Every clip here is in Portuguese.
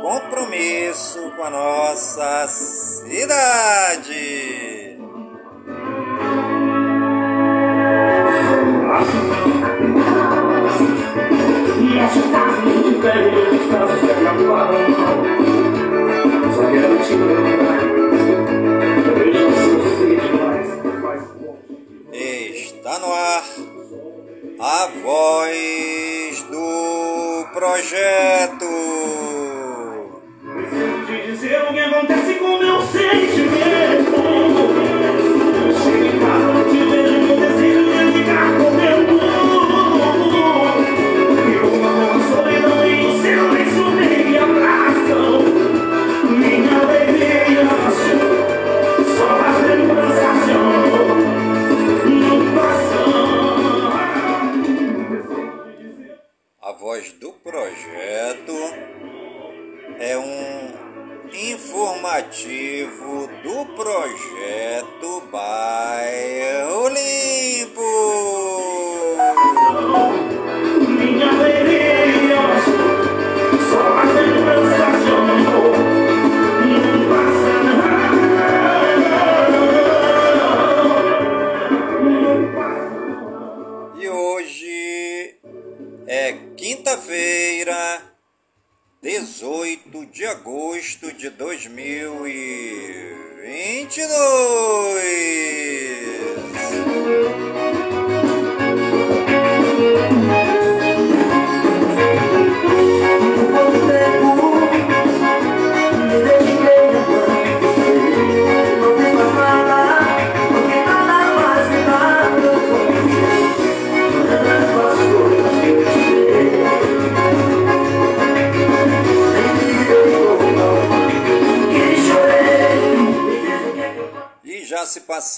compromisso com a nossa cidade. Está no ar a voz do projeto. Não. sei. Queiroz.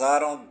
passaram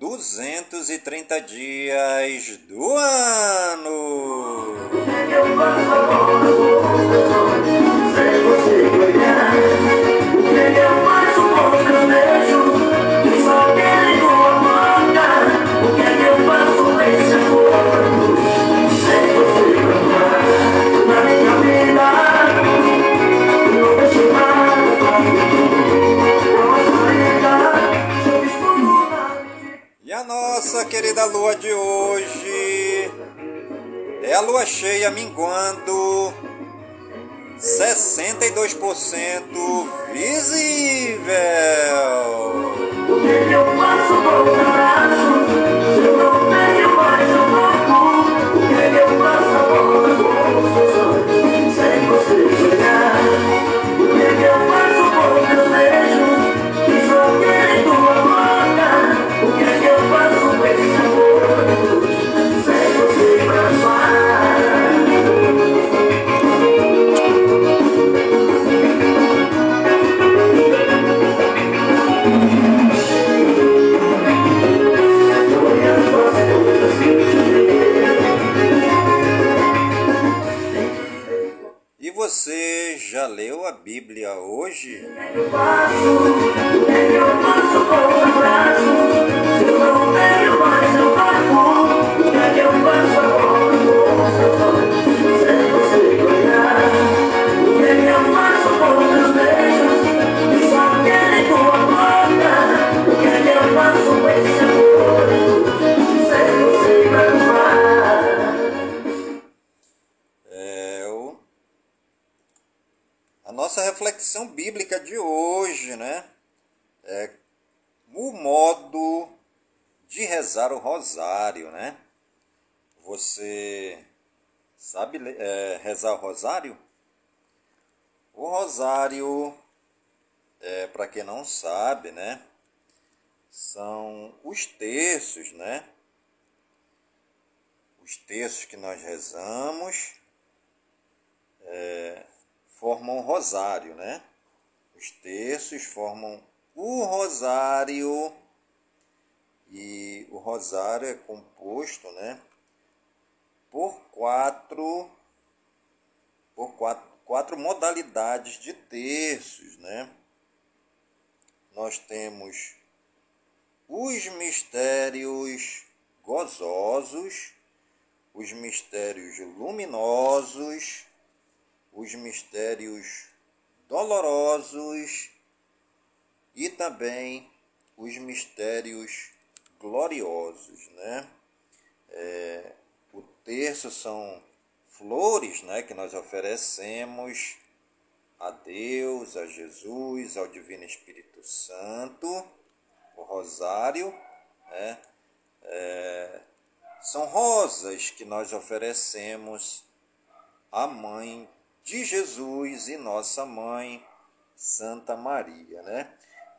rosário? O rosário, é, para quem não sabe, né? São os terços, né? Os terços que nós rezamos é, formam o rosário, né? Os terços formam o rosário e o rosário é composto, né? Por quatro, por quatro, quatro modalidades de terços, né? Nós temos os mistérios gozosos, os mistérios luminosos, os mistérios dolorosos e também os mistérios gloriosos, né? É, o terço são flores, né, que nós oferecemos a Deus, a Jesus, ao Divino Espírito Santo, o rosário, né? É, são rosas que nós oferecemos à Mãe de Jesus e nossa mãe, Santa Maria, né?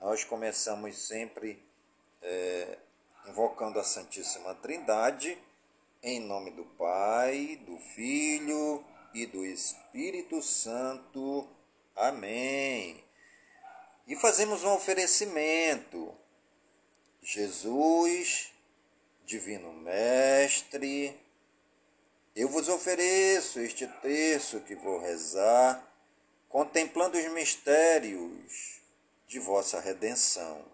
Nós começamos sempre é, invocando a Santíssima Trindade, em nome do Pai, do Filho e do Espírito Santo. Amém. E fazemos um oferecimento. Jesus, Divino Mestre, eu vos ofereço este terço que vou rezar, contemplando os mistérios de vossa redenção.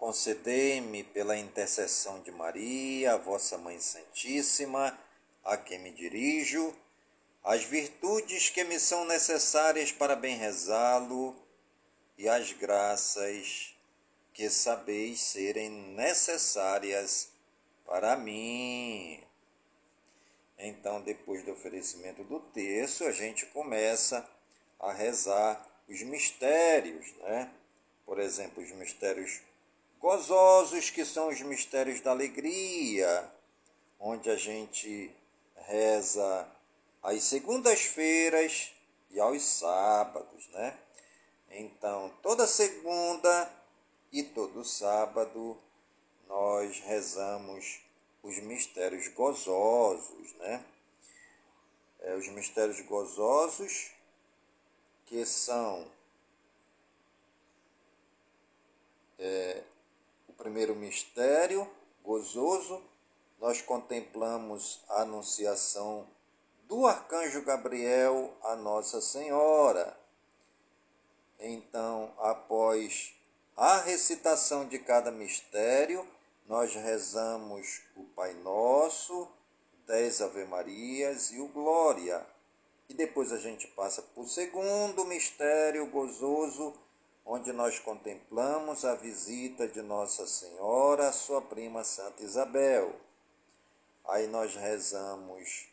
Concedei-me, pela intercessão de Maria, vossa Mãe Santíssima, a quem me dirijo, as virtudes que me são necessárias para bem rezá-lo e as graças que sabeis serem necessárias para mim. Então, depois do oferecimento do terço, a gente começa a rezar os mistérios, né? Por exemplo, os mistérios gozosos, que são os mistérios da alegria, onde a gente reza às segundas-feiras e aos sábados, né? Então, toda segunda e todo sábado nós rezamos os mistérios gozosos, né? É, os mistérios gozosos que são é, primeiro mistério gozoso, nós contemplamos a anunciação do arcanjo Gabriel a Nossa Senhora. Então, após a recitação de cada mistério, nós rezamos o Pai Nosso, dez Ave Marias e o Glória. E depois a gente passa para o segundo mistério gozoso, onde nós contemplamos a visita de Nossa Senhora à sua prima Santa Isabel. Aí nós rezamos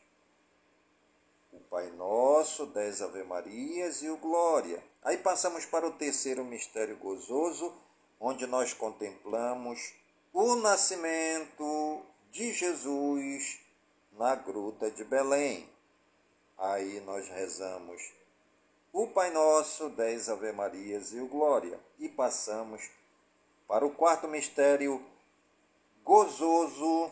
o Pai Nosso, dez Ave Marias e o Glória. Aí passamos para o terceiro mistério gozoso, onde nós contemplamos o nascimento de Jesus na gruta de Belém. Aí nós rezamos o Pai Nosso, dez Ave Marias e o Glória. E passamos para o quarto mistério gozoso,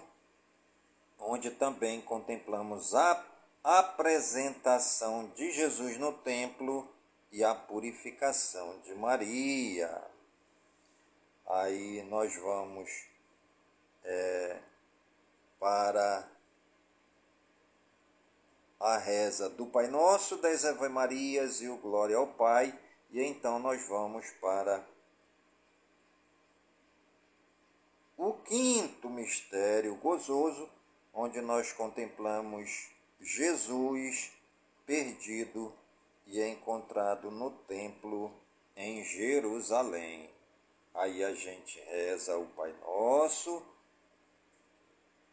onde também contemplamos a apresentação de Jesus no templo e a purificação de Maria. Aí nós vamos é, para a reza do Pai Nosso, das Ave Marias e o Glória ao Pai. E então nós vamos para o quinto mistério gozoso, onde nós contemplamos Jesus perdido e encontrado no templo em Jerusalém. Aí a gente reza o Pai Nosso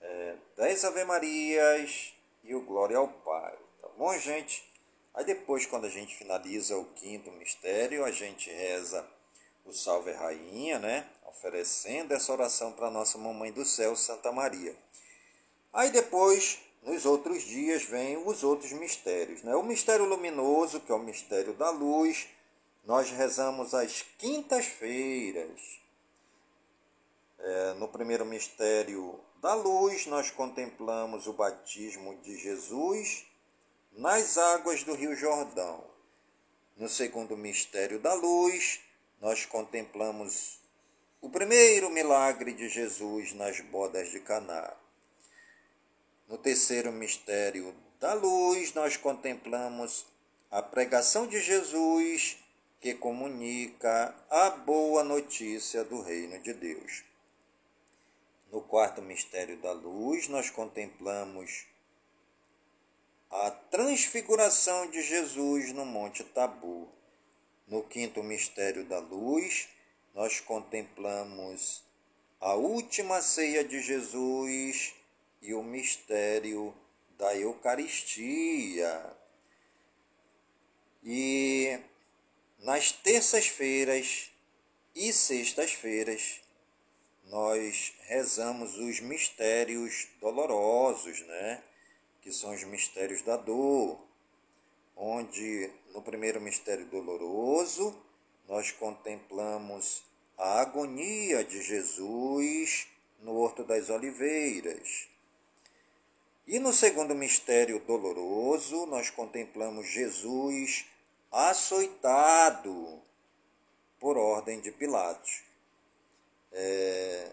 é, dez Ave Marias e o Glória ao Pai. Tá bom, gente? Aí depois, quando a gente finaliza o quinto mistério, a gente reza o Salve Rainha, né? Oferecendo essa oração para nossa Mamãe do Céu, Santa Maria. Aí depois, nos outros dias, vem os outros mistérios, né? O mistério luminoso, que é o mistério da luz, nós rezamos às quintas-feiras. É, no primeiro mistério da luz, nós contemplamos o batismo de Jesus nas águas do Rio Jordão. No segundo mistério da luz, nós contemplamos o primeiro milagre de Jesus nas bodas de Caná. No terceiro mistério da luz, nós contemplamos a pregação de Jesus que comunica a boa notícia do reino de Deus. No quarto mistério da luz, nós contemplamos a transfiguração de Jesus no Monte Tabor. No quinto mistério da luz, nós contemplamos a última ceia de Jesus e o mistério da Eucaristia. E nas terças-feiras e sextas-feiras, nós rezamos os mistérios dolorosos, né? Que são os mistérios da dor, onde no primeiro mistério doloroso nós contemplamos a agonia de Jesus no Horto das Oliveiras. E no segundo mistério doloroso, nós contemplamos Jesus açoitado por ordem de Pilatos. É,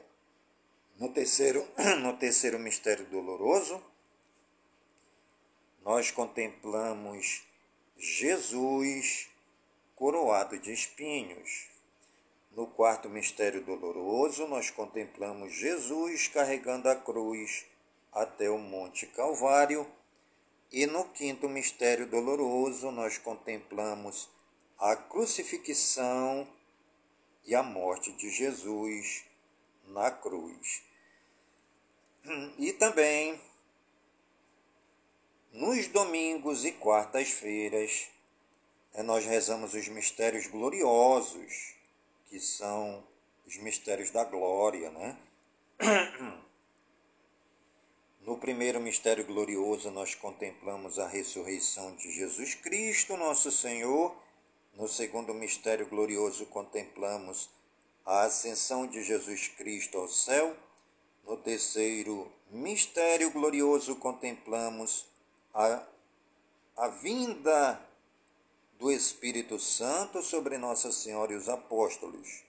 no, terceiro, no terceiro mistério doloroso, nós contemplamos Jesus coroado de espinhos. No quarto mistério doloroso, nós contemplamos Jesus carregando a cruz até o Monte Calvário e no quinto mistério doloroso, nós contemplamos a crucifixão e a morte de Jesus na cruz. E também nos domingos e quartas-feiras, eh, nós rezamos os mistérios gloriosos, que são os mistérios da glória, né? No primeiro mistério glorioso, nós contemplamos a ressurreição de Jesus Cristo, nosso Senhor. No segundo mistério glorioso, contemplamos a ascensão de Jesus Cristo ao céu. No terceiro mistério glorioso, contemplamos a, a vinda do Espírito Santo sobre Nossa Senhora e os apóstolos.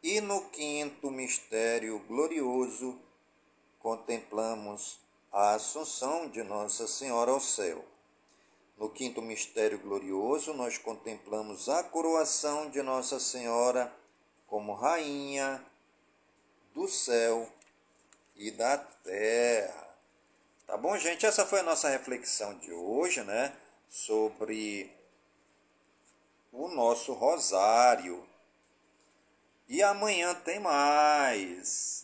E no quinto mistério glorioso, contemplamos a Assunção de Nossa Senhora ao céu. No quinto mistério glorioso, nós contemplamos a coroação de Nossa Senhora como Rainha do céu e da terra. Tá bom, gente? Essa foi a nossa reflexão de hoje, né? Sobre o nosso rosário. E amanhã tem mais.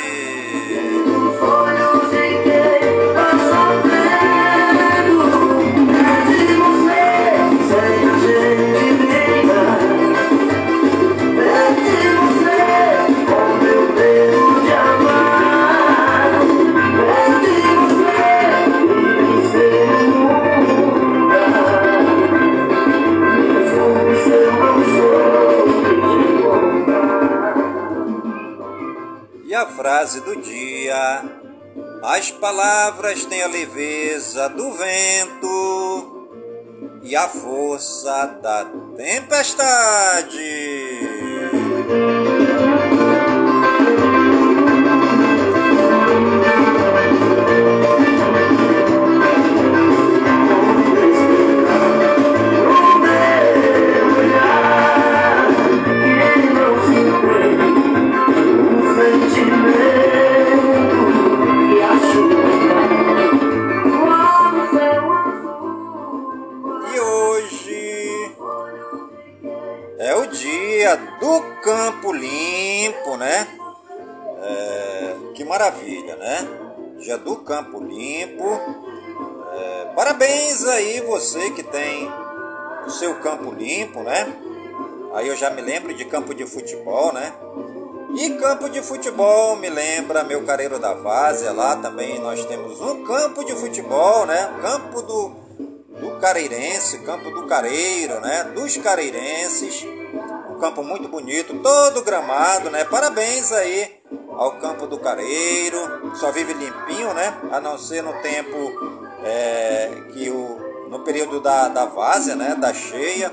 frase do dia. As palavras têm a leveza do vento e a força da tempestade. Do campo limpo. É, parabéns aí você que tem o seu campo limpo, né? Aí eu já me lembro de campo de futebol, né? E campo de futebol me lembra meu careiro da Várzea, lá também nós temos um campo de futebol, né? Campo do, do Careirense, campo do Careiro, né? Dos Careirenses campo muito bonito, todo gramado, né? Parabéns aí ao campo do Careiro, só vive limpinho, né? A não ser no tempo é, que o, no período da, da várzea, né? Da cheia.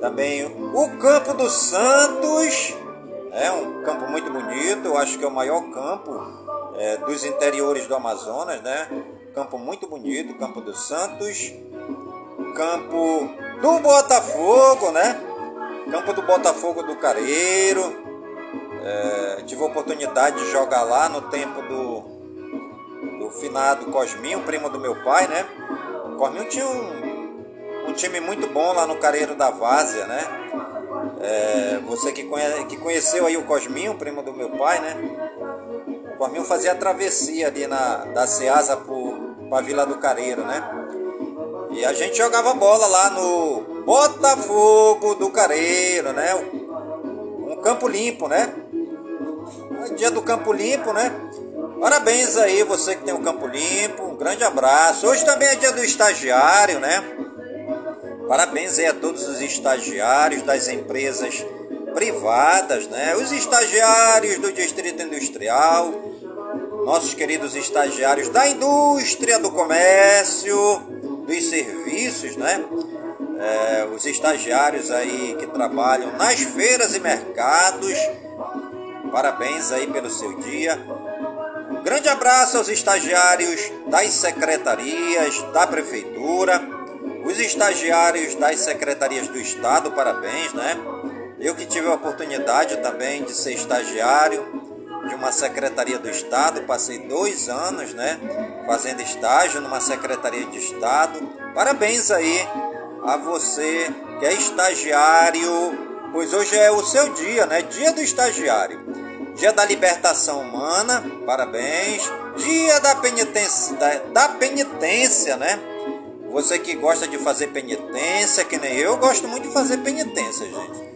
Também o campo do Santos, é um campo muito bonito, eu acho que é o maior campo é, dos interiores do Amazonas, né? Campo muito bonito, campo do Santos, campo do Botafogo, né? Campo do Botafogo do Careiro. É, tive a oportunidade de jogar lá no tempo do, do finado Cosminho, primo do meu pai, né? O Cosminho tinha um, um time muito bom lá no Careiro da Várzea, né? É, você que, conhe, que conheceu aí o Cosminho, primo do meu pai, né? O Cosminho fazia a travessia ali na, da Ceasa para a Vila do Careiro, né? E a gente jogava bola lá no Botafogo do Careiro, né? Um campo limpo, né? Dia do campo limpo, né? Parabéns aí você que tem um campo limpo, um grande abraço. Hoje também é dia do estagiário, né? Parabéns aí a todos os estagiários das empresas privadas, né? Os estagiários do Distrito Industrial, nossos queridos estagiários da indústria, do comércio, dos serviços, né? é, os estagiários aí que trabalham nas feiras e mercados. Parabéns aí pelo seu dia. Um grande abraço aos estagiários das secretarias da prefeitura, os estagiários das secretarias do estado, parabéns, né? Eu que tive a oportunidade também de ser estagiário de uma secretaria do estado, passei dois anos, né, fazendo estágio numa secretaria de estado. Parabéns aí a você que é estagiário, pois hoje é o seu dia, né? Dia do estagiário. Dia da libertação humana, parabéns. Dia da penitência, da, da penitência, né? Você que gosta de fazer penitência, que nem eu, gosto muito de fazer penitência, gente.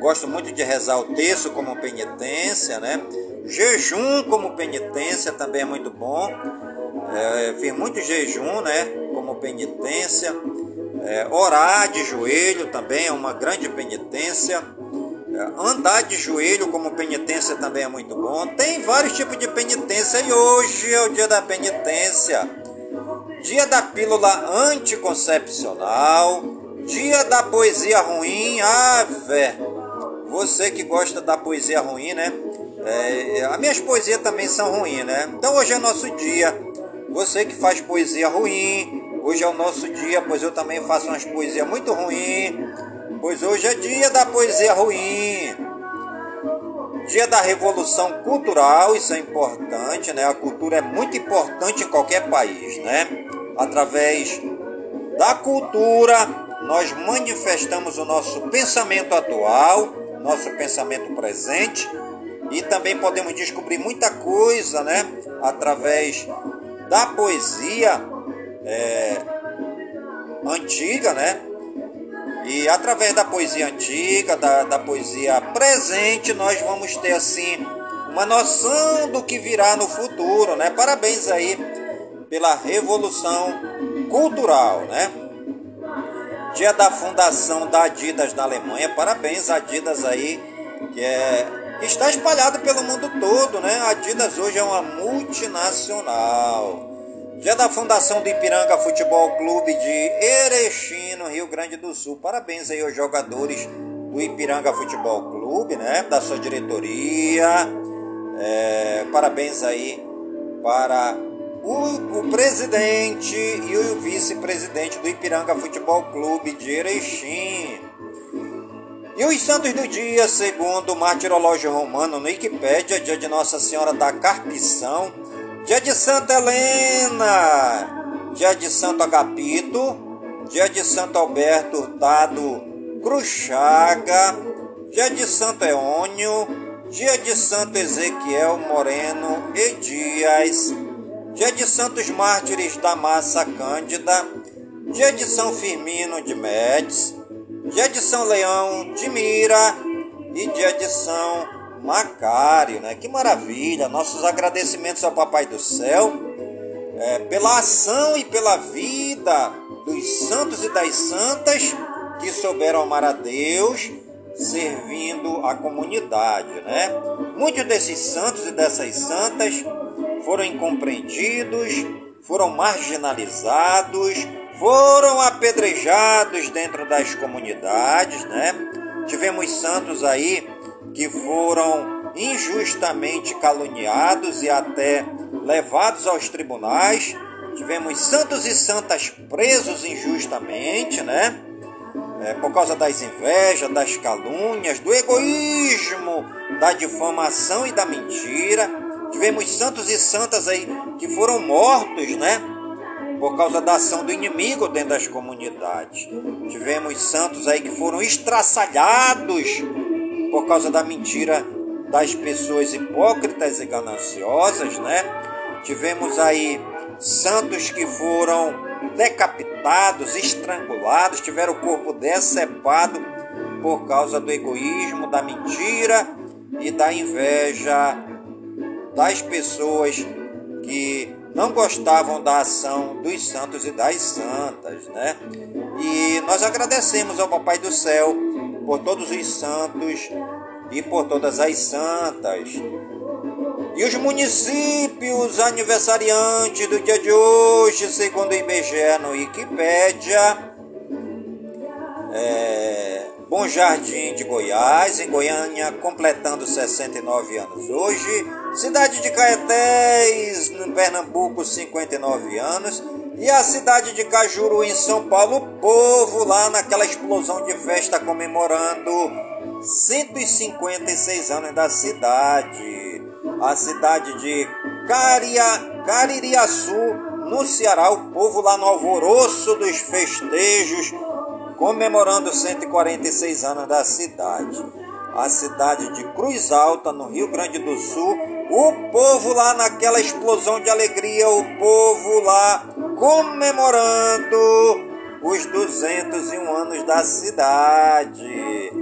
Gosto muito de rezar o texto como penitência, né? Jejum como penitência também é muito bom. É, fiz muito jejum, né? Como penitência. É, orar de joelho também é uma grande penitência. É, andar de joelho como penitência também é muito bom. Tem vários tipos de penitência e hoje é o dia da penitência. Dia da pílula anticoncepcional. Dia da poesia ruim. Ah, Você que gosta da poesia ruim, né? É, as minhas poesias também são ruins, né? Então hoje é nosso dia. Você que faz poesia ruim, Hoje é o nosso dia, pois eu também faço umas poesias muito ruins. Pois hoje é dia da poesia ruim. Dia da revolução cultural, isso é importante, né? A cultura é muito importante em qualquer país, né? Através da cultura, nós manifestamos o nosso pensamento atual, nosso pensamento presente e também podemos descobrir muita coisa, né? Através da poesia é, antiga, né? E através da poesia antiga, da, da poesia presente, nós vamos ter assim uma noção do que virá no futuro, né? Parabéns aí pela revolução cultural, né? Dia da fundação da Adidas na Alemanha, parabéns Adidas aí, que é que está espalhado pelo mundo todo, né? A Adidas hoje é uma multinacional. Dia da fundação do Ipiranga Futebol Clube de Erechim, no Rio Grande do Sul. Parabéns aí aos jogadores do Ipiranga Futebol Clube, né? Da sua diretoria. É, parabéns aí para o, o presidente e o vice-presidente do Ipiranga Futebol Clube de Erechim. E os santos do dia, segundo o martirológio romano no Wikipédia, dia de Nossa Senhora da Carpição, dia de Santa Helena, dia de Santo Agapito, dia de Santo Alberto Hurtado Cruchaga, dia de Santo Eônio, dia de Santo Ezequiel Moreno e Dias, dia de Santos Mártires da Massa Cândida, dia de São Firmino de Médici, dia de São Leão de Mira e dia de São Macário, né? Que maravilha! Nossos agradecimentos ao Papai do Céu é, pela ação e pela vida dos santos e das santas que souberam amar a Deus servindo a comunidade, né? Muitos desses santos e dessas santas foram incompreendidos, foram marginalizados, foram apedrejados dentro das comunidades, né? Tivemos santos aí que foram injustamente caluniados e até levados aos tribunais. Tivemos santos e santas presos injustamente, né? É, por causa das invejas, das calúnias, do egoísmo, da difamação e da mentira. Tivemos santos e santas aí que foram mortos, né? Por causa da ação do inimigo dentro das comunidades. Tivemos santos aí que foram estraçalhados por causa da mentira das pessoas hipócritas e gananciosas, né? Tivemos aí santos que foram decapitados, estrangulados, tiveram o corpo decepado por causa do egoísmo, da mentira e da inveja das pessoas que não gostavam da ação dos santos e das santas, né? E nós agradecemos ao Papai do Céu por todos os santos e por todas as santas. E os municípios aniversariantes do dia de hoje, segundo o IBGE no Wikipédia, é, Bom Jardim de Goiás, em Goiânia, completando 69 anos hoje. Cidade de Caetés, no Pernambuco, 59 anos. E a cidade de Cajuru, em São Paulo, o povo lá naquela explosão de festa comemorando 156 anos da cidade. A cidade de Caria, Caririaçu, no Ceará, o povo lá no alvoroço dos festejos comemorando 146 anos da cidade. A cidade de Cruz Alta, no Rio Grande do Sul, o povo lá naquela explosão de alegria, o povo lá comemorando os 201 anos da cidade.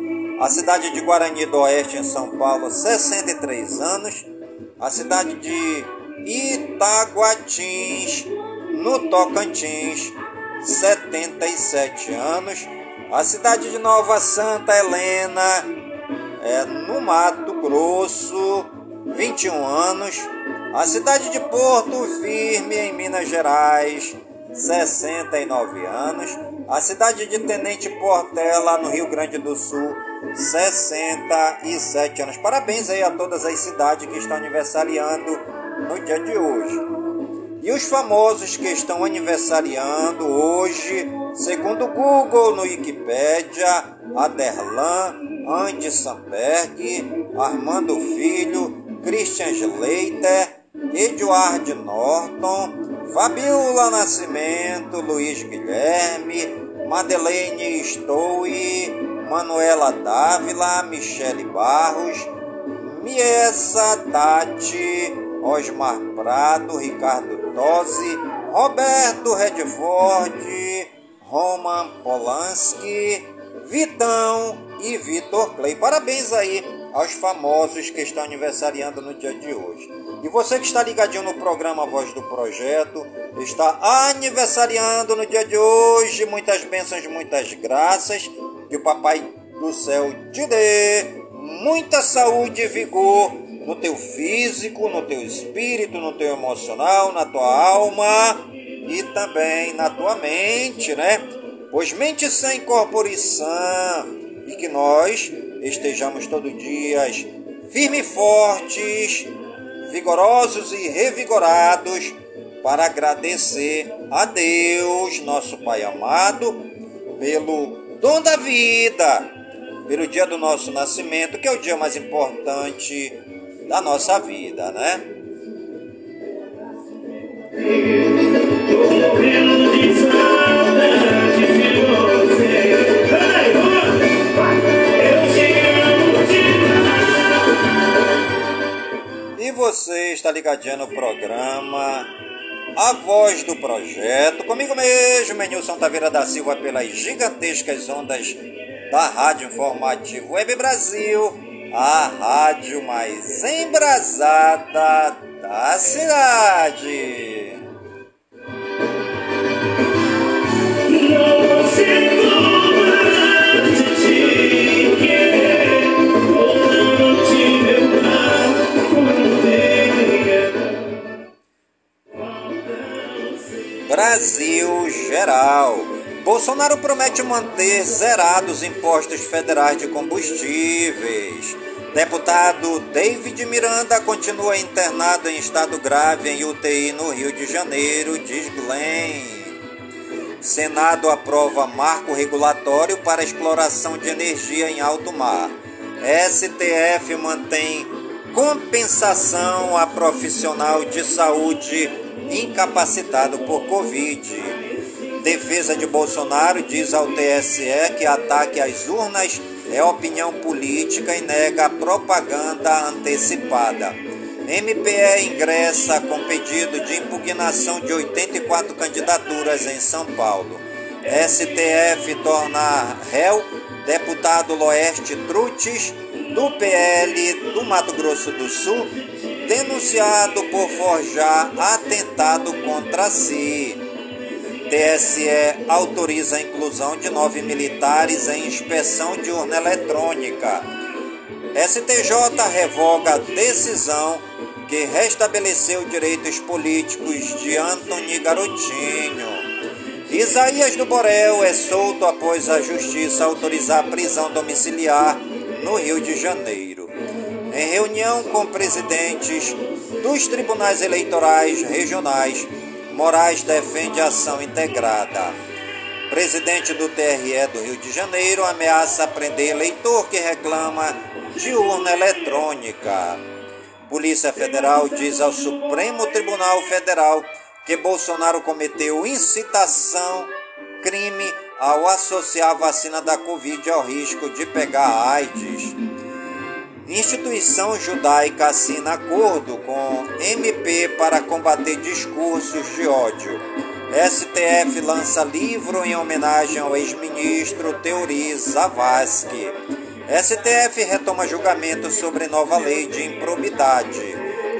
A cidade de Guarani do Oeste, em São Paulo, 63 anos. A cidade de Itaguatins, no Tocantins, 77 anos. A cidade de Nova Santa Helena, é, no Mato Grosso, 21 anos. A cidade de Porto Firme, em Minas Gerais, 69 anos. A cidade de Tenente Portela, no Rio Grande do Sul, 67 anos. Parabéns aí a todas as cidades que estão aniversariando no dia de hoje. E os famosos que estão aniversariando hoje, segundo o Google no Wikipedia, Aderlan, Andy Samberg, Armando Filho, Christian Schleiter, Eduard Norton, Fabiola Nascimento, Luiz Guilherme, Madeleine Stowe, Manuela Dávila, Michele Barros, Miessa Tati, Osmar Prado, Ricardo Tosi, Roberto Redford, Roman Polanski, Vitão e Vitor Clay. Parabéns aí aos famosos que estão aniversariando no dia de hoje. E você que está ligadinho no programa Voz do Projeto, está aniversariando no dia de hoje. Muitas bênçãos, muitas graças. Que o Papai do Céu te dê muita saúde e vigor no teu físico, no teu espírito, no teu emocional, na tua alma e também na tua mente, né? Pois mente sem corporição e que nós estejamos todos dias firmes e fortes, vigorosos e revigorados para agradecer a Deus, nosso Pai amado, pelo dom da vida, pelo dia do nosso nascimento, que é o dia mais importante da nossa vida, né? Você está ligadinho no programa A Voz do Projeto, comigo mesmo, Menilson Taveira da Silva, pelas gigantescas ondas da Rádio Informativo Web Brasil a rádio mais embrasada da cidade. Promete manter zerados impostos federais de combustíveis. Deputado David Miranda continua internado em estado grave em UTI no Rio de Janeiro, diz Glenn. Senado aprova marco regulatório para exploração de energia em alto mar. STF mantém compensação a profissional de saúde incapacitado por Covid. Defesa de Bolsonaro diz ao TSE que ataque às urnas é opinião política e nega propaganda antecipada. MPE ingressa com pedido de impugnação de 84 candidaturas em São Paulo. STF torna réu deputado Loeste Trutes, do PL do Mato Grosso do Sul, denunciado por forjar atentado contra si. TSE autoriza a inclusão de nove militares em inspeção de urna eletrônica. STJ revoga decisão que restabeleceu direitos políticos de Antony Garotinho. Isaías do Borel é solto após a justiça autorizar a prisão domiciliar no Rio de Janeiro. Em reunião com presidentes dos tribunais eleitorais regionais, Moraes defende ação integrada. Presidente do TRE do Rio de Janeiro ameaça prender eleitor que reclama de urna eletrônica. Polícia Federal diz ao Supremo Tribunal Federal que Bolsonaro cometeu incitação, crime, ao associar a vacina da Covid ao risco de pegar AIDS. Instituição judaica assina acordo com MP para combater discursos de ódio. STF lança livro em homenagem ao ex-ministro Teori Zavascki. STF retoma julgamento sobre nova lei de improbidade.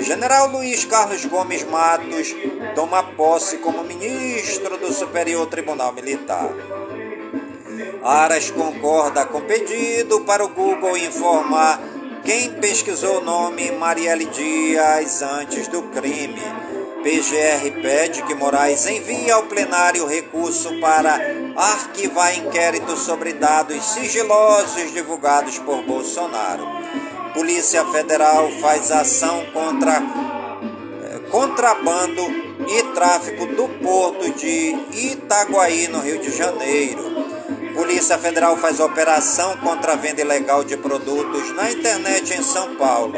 General Luiz Carlos Gomes Matos toma posse como ministro do Superior Tribunal Militar. Aras concorda com pedido para o Google informar quem pesquisou o nome Marielle Dias antes do crime? PGR pede que Moraes envie ao plenário recurso para arquivar inquérito sobre dados sigilosos divulgados por Bolsonaro. Polícia Federal faz ação contra eh, contrabando e tráfico do porto de Itaguaí, no Rio de Janeiro. Polícia Federal faz operação contra a venda ilegal de produtos na internet em São Paulo.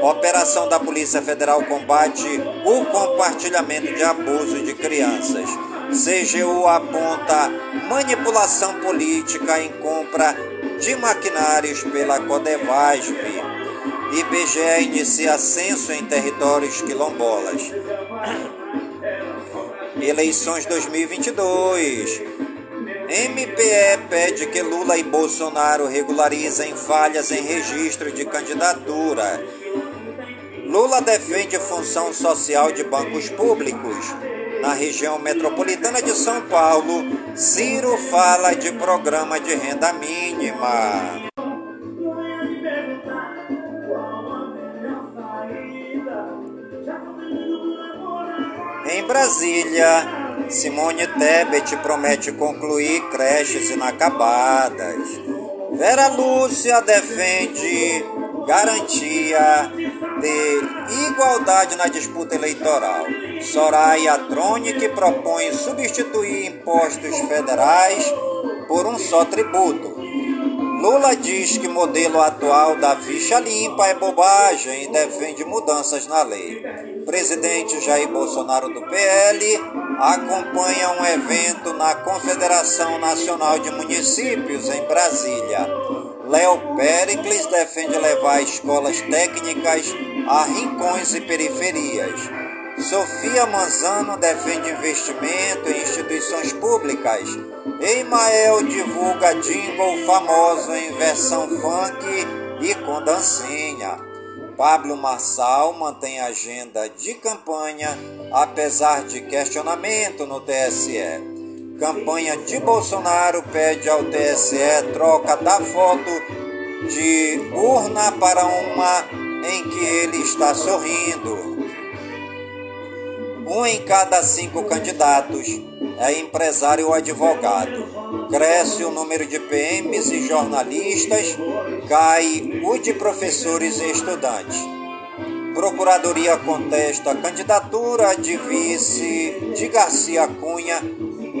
Operação da Polícia Federal combate o compartilhamento de abuso de crianças. CGU aponta manipulação política em compra de maquinários pela Codevasv. IBGE inicia censo em territórios quilombolas. Eleições 2022. MPE pede que Lula e Bolsonaro regularizem falhas em registro de candidatura. Lula defende função social de bancos públicos. Na região metropolitana de São Paulo, Ciro fala de programa de renda mínima. Em Brasília, Simone Tebet promete concluir creches inacabadas. Vera Lúcia defende garantia de igualdade na disputa eleitoral. Soraya Tronic propõe substituir impostos federais por um só tributo. Lula diz que modelo atual da ficha limpa é bobagem e defende mudanças na lei. Presidente Jair Bolsonaro do PL acompanha um evento na Confederação Nacional de Municípios em Brasília. Léo Pericles defende levar escolas técnicas a rincões e periferias. Sofia Manzano defende investimento em instituições públicas. Emael divulga jingle famoso em versão funk e com dancinha. Pablo Marçal mantém agenda de campanha, apesar de questionamento no TSE. Campanha de Bolsonaro pede ao TSE troca da foto de urna para uma em que ele está sorrindo. Um em cada cinco candidatos é empresário ou advogado. Cresce o número de PMs e jornalistas, cai o de professores e estudantes. Procuradoria contesta candidatura de vice de Garcia Cunha,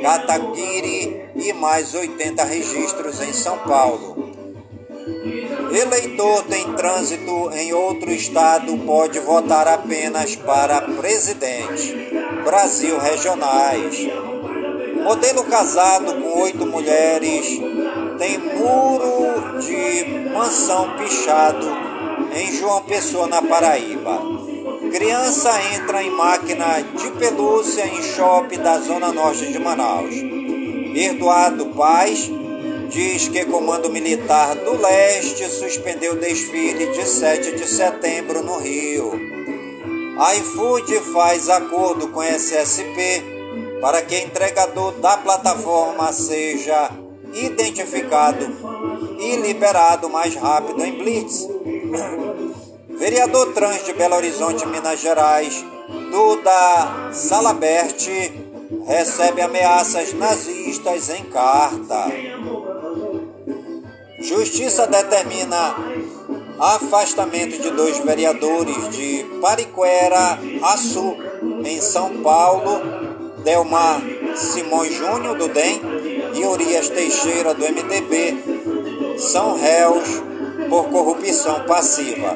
Kataguiri e mais 80 registros em São Paulo. Eleitor tem trânsito em outro estado pode votar apenas para presidente. Brasil Regionais. Modelo casado com oito mulheres tem muro de mansão pichado em João Pessoa, na Paraíba. Criança entra em máquina de pelúcia em shopping da Zona Norte de Manaus. Eduardo Paz diz que Comando Militar do Leste suspendeu o desfile de 7 de setembro no Rio. A iFood faz acordo com SSP para que entregador da plataforma seja identificado e liberado mais rápido em Blitz. Vereador trans de Belo Horizonte, Minas Gerais, Duda Salabert, recebe ameaças nazistas em carta. Justiça determina afastamento de dois vereadores de Pariquera, Açu, em São Paulo, Delmar Simões Júnior, do DEM, e Urias Teixeira, do MDB, são réus por corrupção passiva.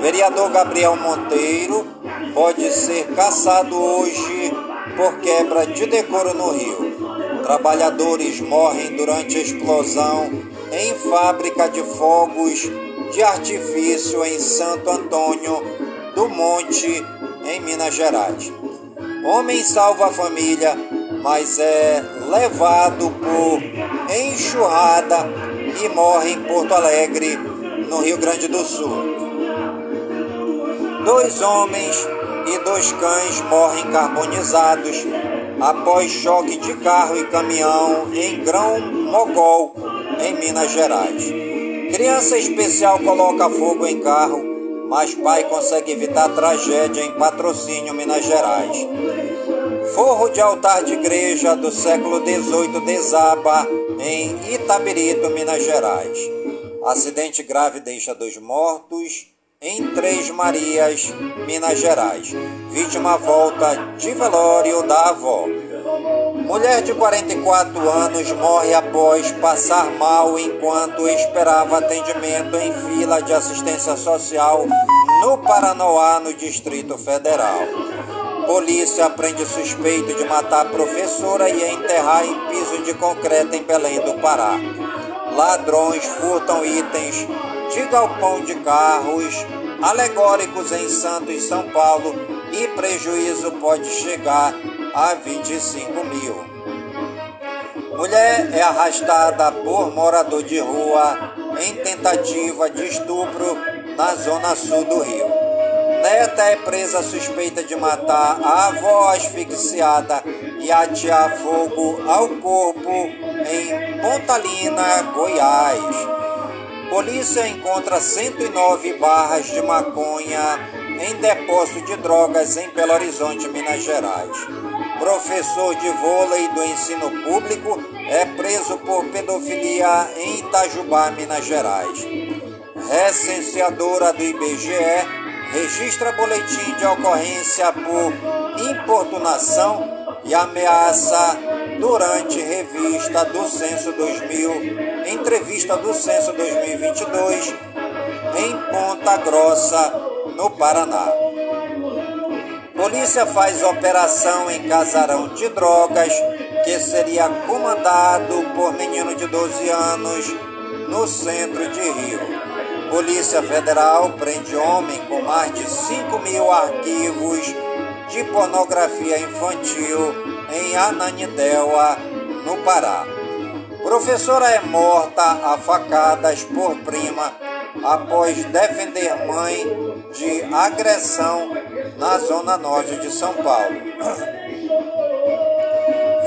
Vereador Gabriel Monteiro pode ser caçado hoje por quebra de decoro no Rio. Trabalhadores morrem durante explosão em fábrica de fogos de artifício em Santo Antônio do Monte, em Minas Gerais. Homem salva a família, mas é levado por enxurrada e morre em Porto Alegre, no Rio Grande do Sul. Dois homens e dois cães morrem carbonizados após choque de carro e caminhão em Grão Mogol, em Minas Gerais. Criança especial coloca fogo em carro, mas pai consegue evitar tragédia em Patrocínio, Minas Gerais. Forro de altar de igreja do século XVIII desaba em Itabirito, Minas Gerais. Acidente grave deixa dois mortos em Três Marias, Minas Gerais. Vítima volta de velório da avó. Mulher de 44 anos morre após passar mal enquanto esperava atendimento em fila de assistência social no Paranoá, no Distrito Federal. Polícia prende suspeito de matar professora e enterrar em piso de concreto em Belém do Pará. Ladrões furtam itens de galpão de carros alegóricos em Santos São Paulo e prejuízo pode chegar a 25 mil. Mulher é arrastada por morador de rua em tentativa de estupro na zona sul do Rio. Neta é presa suspeita de matar a avó asfixiada e atear fogo ao corpo em Pontalina, Goiás. Polícia encontra 109 barras de maconha em depósito de drogas em Belo Horizonte, Minas Gerais. Professor de vôlei do ensino público é preso por pedofilia em Itajubá, Minas Gerais. Recenseadora do IBGE registra boletim de ocorrência por importunação e ameaça durante revista do Censo 2000, entrevista do Censo 2022 em Ponta Grossa, no Paraná. Polícia faz operação em casarão de drogas que seria comandado por menino de 12 anos no centro de Rio. Polícia Federal prende homem com mais de 5 mil arquivos de pornografia infantil em Ananindeua, no Pará. Professora é morta a facadas por prima após defender mãe de agressão na zona norte de São Paulo.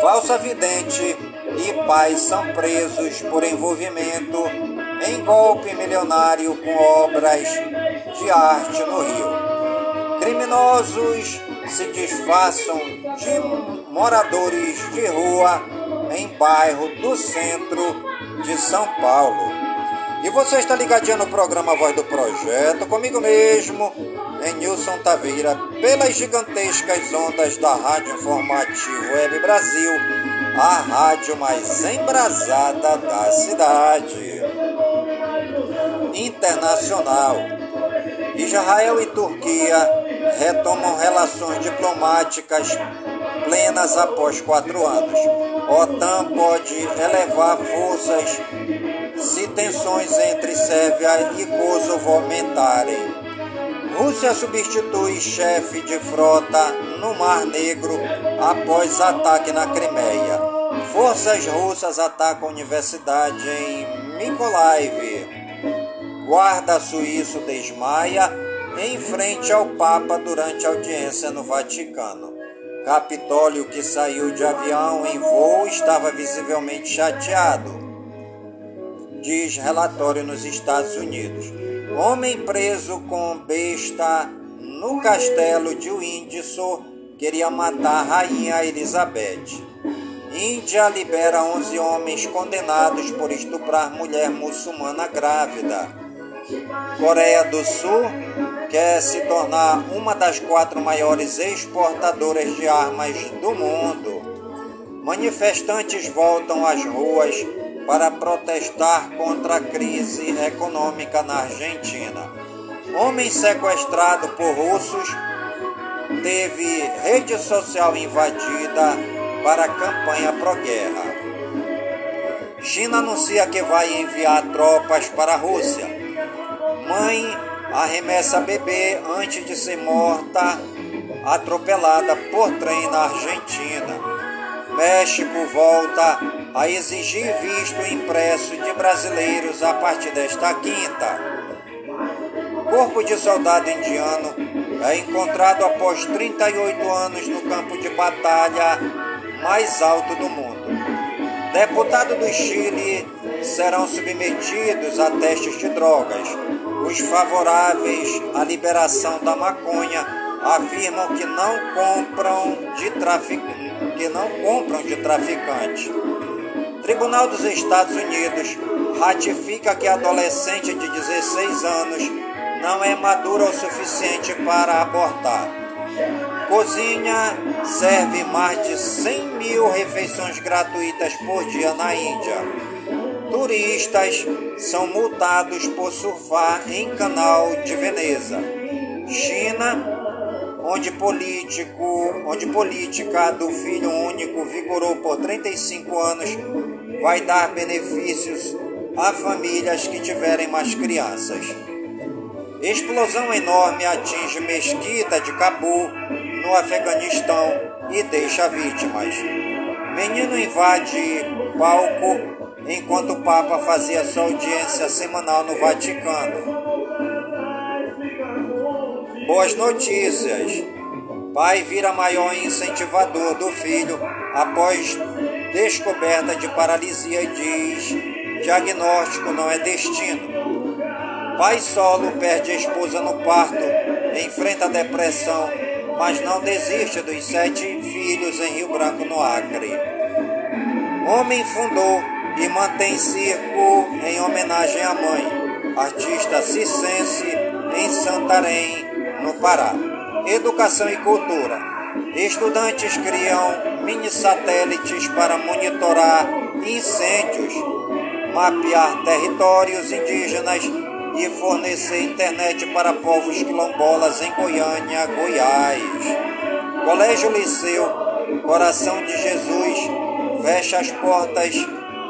Falsa vidente e pai são presos por envolvimento em golpe milionário com obras de arte no Rio. Criminosos se disfarçam de moradores de rua em bairro do centro de São Paulo. E você está ligadinho no programa Voz do Projeto, comigo mesmo, em Nilson Taveira, pelas gigantescas ondas da Rádio Informativo Web Brasil, a rádio mais embrasada da cidade. Internacional. Israel e Turquia retomam relações diplomáticas plenas após quatro anos. OTAN pode elevar forças se tensões entre Sérvia e Kosovo aumentarem. Rússia substitui chefe de frota no Mar Negro após ataque na Crimeia. Forças russas atacam universidade em Mykolaiv. Guarda suíço desmaia em frente ao Papa durante audiência no Vaticano. Capitólio, que saiu de avião em voo, estava visivelmente chateado, diz relatório nos Estados Unidos. Homem preso com besta no castelo de Windsor queria matar a rainha Elizabeth. Índia libera 11 homens condenados por estuprar mulher muçulmana grávida. Coreia do Sul quer se tornar uma das quatro maiores exportadoras de armas do mundo. Manifestantes voltam às ruas para protestar contra a crise econômica na Argentina. Homem sequestrado por russos teve rede social invadida para campanha pró-guerra. China anuncia que vai enviar tropas para a Rússia. Mãe arremessa bebê antes de ser morta, atropelada por trem na Argentina. México volta a exigir visto impresso de brasileiros a partir desta quinta. Corpo de soldado indiano é encontrado após 38 anos no campo de batalha mais alto do mundo. Deputados do Chile serão submetidos a testes de drogas. Os favoráveis à liberação da maconha afirmam que não compram de traficante, que não compram de traficante. Tribunal dos Estados Unidos ratifica que adolescente de 16 anos não é madura o suficiente para abortar. Cozinha serve mais de 100 mil refeições gratuitas por dia na Índia. Turistas são multados por surfar em canal de Veneza. China, onde político, onde política do filho único vigorou por 35 anos, vai dar benefícios a famílias que tiverem mais crianças. Explosão enorme atinge mesquita de Cabul, no Afeganistão, e deixa vítimas. Menino invade palco enquanto o Papa fazia sua audiência semanal no Vaticano. Boas notícias! Pai vira maior incentivador do filho após descoberta de paralisia e diz: diagnóstico não é destino. Pai solo perde a esposa no parto, enfrenta depressão, mas não desiste dos sete filhos em Rio Branco, no Acre. Homem fundou e mantém circo em homenagem à mãe, artista circense em Santarém, no Pará. Educação e cultura. Estudantes criam mini satélites para monitorar incêndios, mapear territórios indígenas e fornecer internet para povos quilombolas em Goiânia, Goiás. Colégio Liceu Coração de Jesus fecha as portas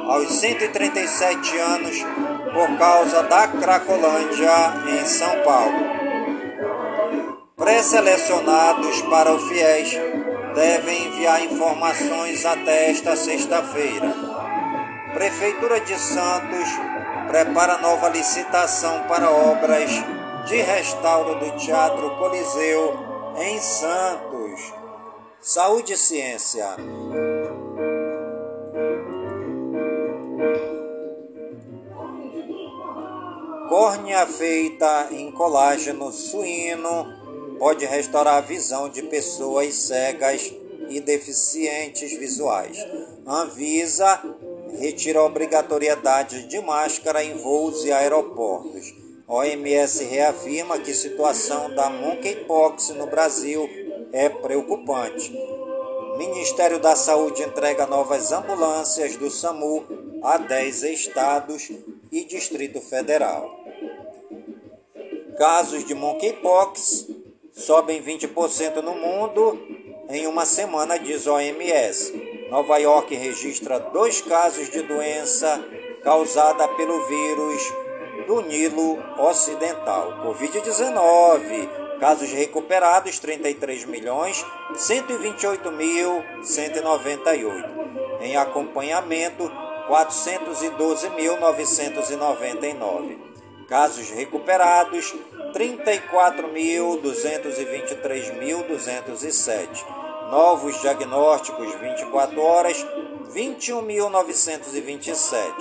aos 137 anos por causa da Cracolândia em São Paulo. Pré-selecionados para o FIES devem enviar informações até esta sexta-feira. Prefeitura de Santos prepara nova licitação para obras de restauro do Teatro Coliseu em Santos. Saúde e ciência. Córnea feita em colágeno suíno pode restaurar a visão de pessoas cegas e deficientes visuais. Anvisa retira a obrigatoriedade de máscara em voos e aeroportos. OMS reafirma que a situação da monkeypox no Brasil é preocupante. Ministério da Saúde entrega novas ambulâncias do SAMU a 10 estados e Distrito Federal. Casos de monkeypox sobem 20% no mundo em uma semana, diz OMS. Nova York registra dois casos de doença causada pelo vírus do Nilo Ocidental. Covid-19. Casos recuperados 33 milhões 128 mil 198. Em acompanhamento 412.999. Casos recuperados 34.223.207. Novos diagnósticos 24 horas 21.927.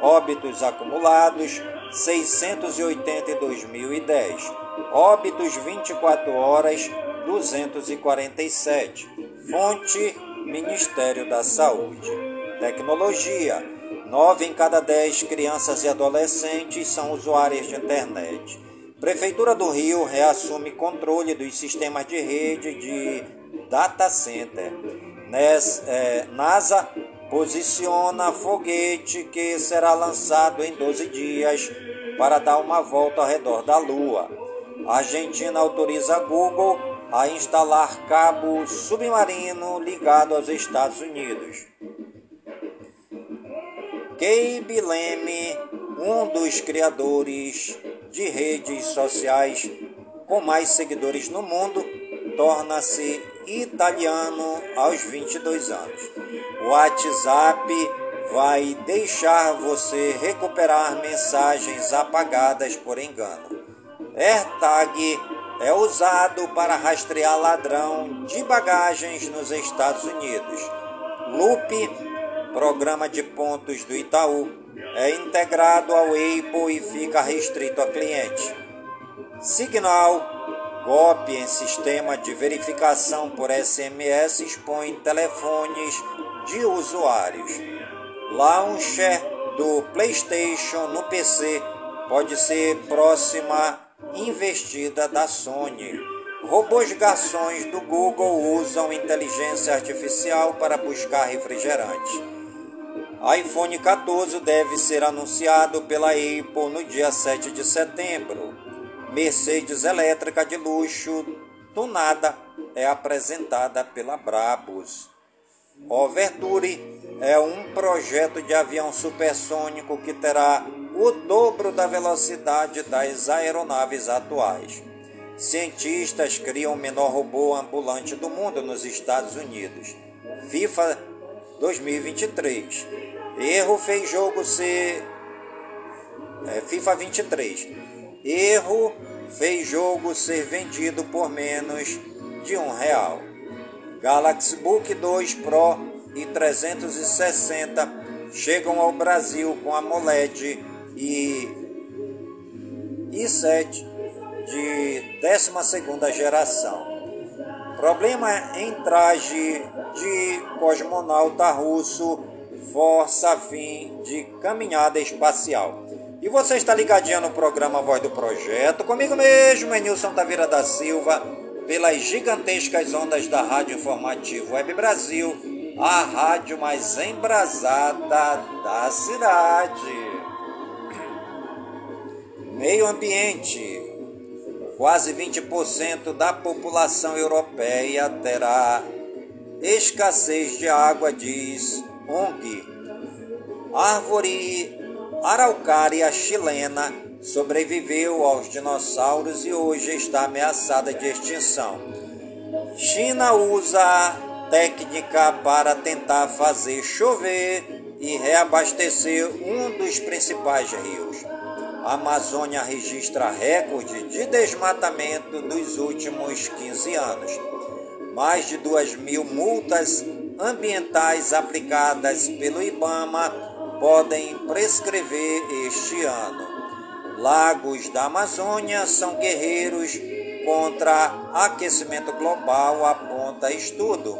Óbitos acumulados 682.010. Óbitos 24 horas 247. Fonte Ministério da Saúde. Tecnologia 9 em cada 10 crianças e adolescentes são usuárias de internet. Prefeitura do Rio reassume controle dos sistemas de rede de data center. NES, é, NASA posiciona foguete que será lançado em 12 dias para dar uma volta ao redor da Lua. Argentina autoriza a Google a instalar cabo submarino ligado aos Estados Unidos. Gabe Leme, um dos criadores de redes sociais com mais seguidores no mundo, torna-se italiano aos 22 anos. O WhatsApp vai deixar você recuperar mensagens apagadas por engano. AirTag é usado para rastrear ladrão de bagagens nos Estados Unidos. Loop programa de pontos do Itaú, é integrado ao Apple e fica restrito a cliente. Signal, golpe em sistema de verificação por SMS expõe telefones de usuários. Launcher do PlayStation no PC pode ser próxima investida da Sony. Robôs garçons do Google usam inteligência artificial para buscar refrigerante iPhone 14 deve ser anunciado pela Apple no dia 7 de setembro. Mercedes elétrica de luxo tunada é apresentada pela Brabus. Overture é um projeto de avião supersônico que terá o dobro da velocidade das aeronaves atuais. Cientistas criam o menor robô ambulante do mundo nos Estados Unidos. FIFA 2023. Erro fez jogo ser. É, FIFA 23. Erro fez jogo ser vendido por menos de um real. Galaxy Book 2 Pro e 360 chegam ao Brasil com AMOLED e I-7 de 12ª geração. Problema em traje de cosmonauta russo força fim de caminhada espacial. E você está ligadinho no programa Voz do Projeto, comigo mesmo, Enilson Taveira da Silva, pelas gigantescas ondas da Rádio Informativo Web Brasil, a rádio mais embrasada da cidade. Meio ambiente. Quase 20% da população europeia terá escassez de água, diz ONG. Árvore araucária chilena sobreviveu aos dinossauros e hoje está ameaçada de extinção. China usa técnica para tentar fazer chover e reabastecer um dos principais rios. A Amazônia registra recorde de desmatamento dos últimos 15 anos. Mais de 2 mil multas ambientais aplicadas pelo IBAMA podem prescrever este ano. Lagos da Amazônia são guerreiros contra aquecimento global, aponta estudo.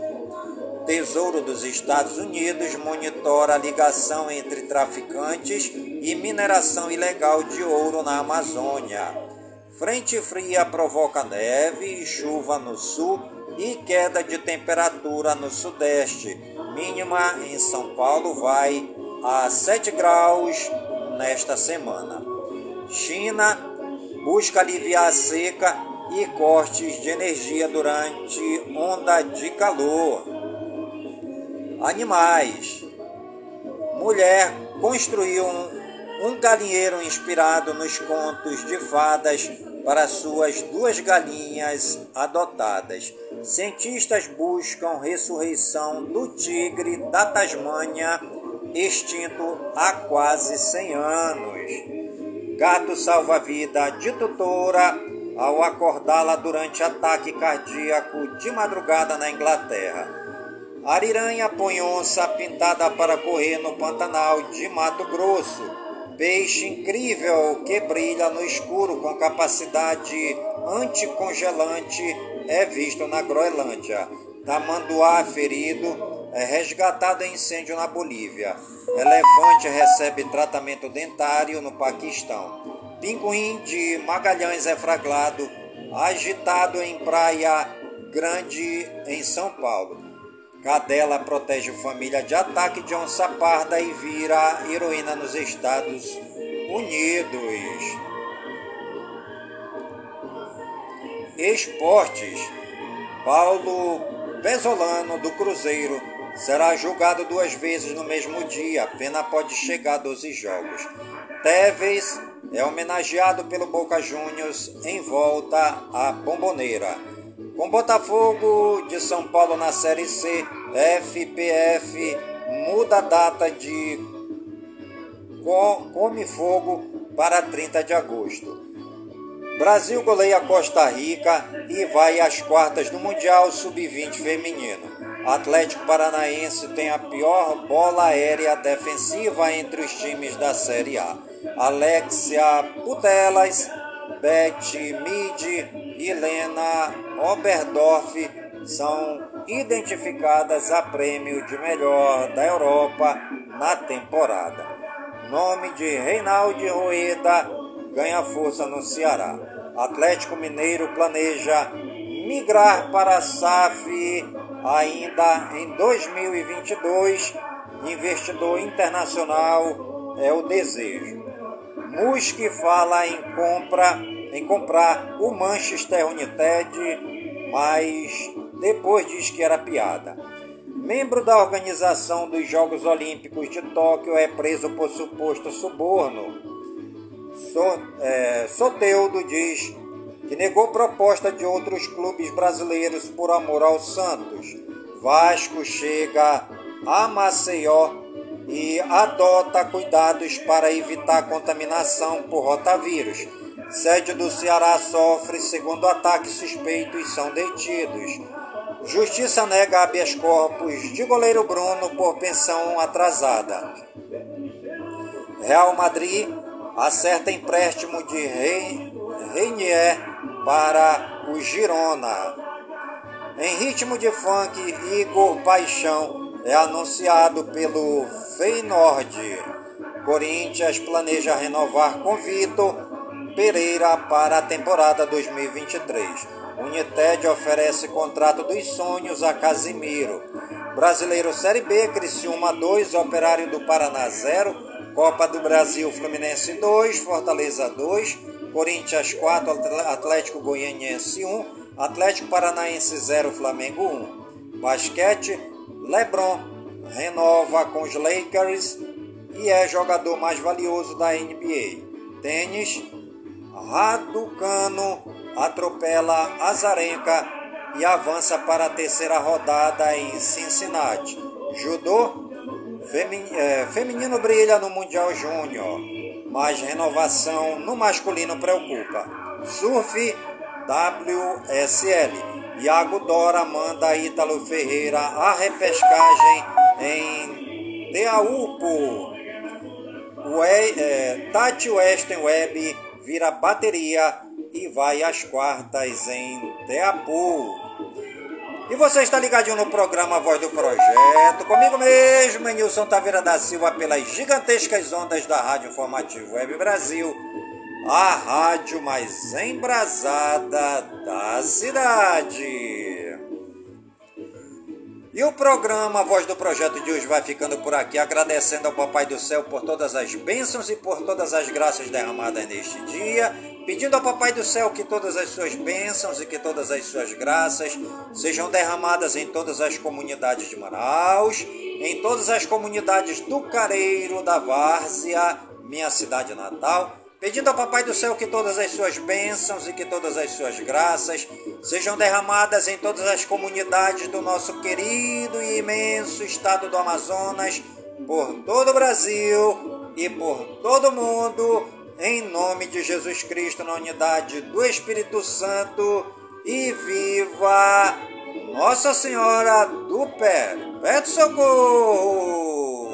Tesouro dos Estados Unidos monitora a ligação entre traficantes e mineração ilegal de ouro na Amazônia. Frente fria provoca neve e chuva no sul e queda de temperatura no sudeste. Mínima em São Paulo vai a 7 graus nesta semana. China busca aliviar a seca e cortes de energia durante onda de calor. Animais. Mulher construiu um, um galinheiro inspirado nos contos de fadas para suas duas galinhas adotadas. Cientistas buscam ressurreição do tigre da Tasmânia, extinto há quase 100 anos. Gato salva a vida de tutora ao acordá-la durante ataque cardíaco de madrugada na Inglaterra. Ariranha põe onça pintada para correr no Pantanal de Mato Grosso. Peixe incrível que brilha no escuro com capacidade anticongelante é visto na Groenlândia. Tamanduá ferido é resgatado em incêndio na Bolívia. Elefante recebe tratamento dentário no Paquistão. Pinguim de Magalhães é fraglado, agitado em Praia Grande, em São Paulo. Cadela protege família de ataque de onça parda e vira heroína nos Estados Unidos. Esportes. Paulo Pesolano do Cruzeiro será julgado duas vezes no mesmo dia. A pena pode chegar a 12 jogos. Teves é homenageado pelo Boca Juniors em volta à Bomboneira. Com Botafogo de São Paulo na Série C, FPF muda a data de Come Fogo para 30 de agosto. Brasil goleia Costa Rica e vai às quartas do Mundial Sub-20 feminino. Atlético Paranaense tem a pior bola aérea defensiva entre os times da Série A. Alexia Putelas, Beth Mid e Lena Oberdorf são identificadas a prêmio de melhor da Europa na temporada. Nome de Reinaldo Rueda ganha força no Ceará. Atlético Mineiro planeja migrar para a SAF ainda em 2022. Investidor internacional é o desejo. Musk fala em compra em comprar o Manchester United, mas depois diz que era piada. Membro da organização dos Jogos Olímpicos de Tóquio é preso por suposto suborno. So, é, Soteudo diz que negou proposta de outros clubes brasileiros por amor ao Santos. Vasco chega a Maceió e adota cuidados para evitar contaminação por rotavírus. Sede do Ceará sofre segundo ataque suspeito e são detidos. Justiça nega habeas corpus de goleiro Bruno por pensão atrasada. Real Madrid acerta empréstimo de Reinier para o Girona. Em ritmo de funk, Igor Paixão é anunciado pelo Feyenoord. Corinthians planeja renovar com Vitor Pereira para a temporada 2023. United oferece contrato dos sonhos a Casimiro. Brasileiro Série B, Criciúma 2, Operário do Paraná 0, Copa do Brasil Fluminense 2, Fortaleza 2, Corinthians 4, Atlético Goianiense 1, Atlético Paranaense 0, Flamengo 1. Basquete, LeBron renova com os Lakers e é jogador mais valioso da NBA. Tênis, Raducano atropela Azarenka e avança para a terceira rodada em Cincinnati. Judô, é, feminino brilha no Mundial Júnior, mas renovação no masculino preocupa. Surf, WSL. Iago Dora manda Ítalo Ferreira a repescagem em Teaupo. é, Tati Western Web vira bateria e vai às quartas em Teapu. E você está ligadinho no programa Voz do Projeto, comigo mesmo, Nilson Taveira da Silva, pelas gigantescas ondas da Rádio Informativo Web Brasil, a rádio mais embrasada da cidade. E o programa Voz do Projeto de hoje vai ficando por aqui, agradecendo ao Papai do Céu por todas as bênçãos e por todas as graças derramadas neste dia, pedindo ao Papai do Céu que todas as suas bênçãos e que todas as suas graças sejam derramadas em todas as comunidades de Manaus, em todas as comunidades do Careiro, da Várzea, minha cidade natal pedindo ao Papai do Céu que todas as suas bênçãos e que todas as suas graças sejam derramadas em todas as comunidades do nosso querido e imenso estado do Amazonas, por todo o Brasil e por todo o mundo, em nome de Jesus Cristo, na unidade do Espírito Santo, e viva Nossa Senhora do Pé. Pede socorro!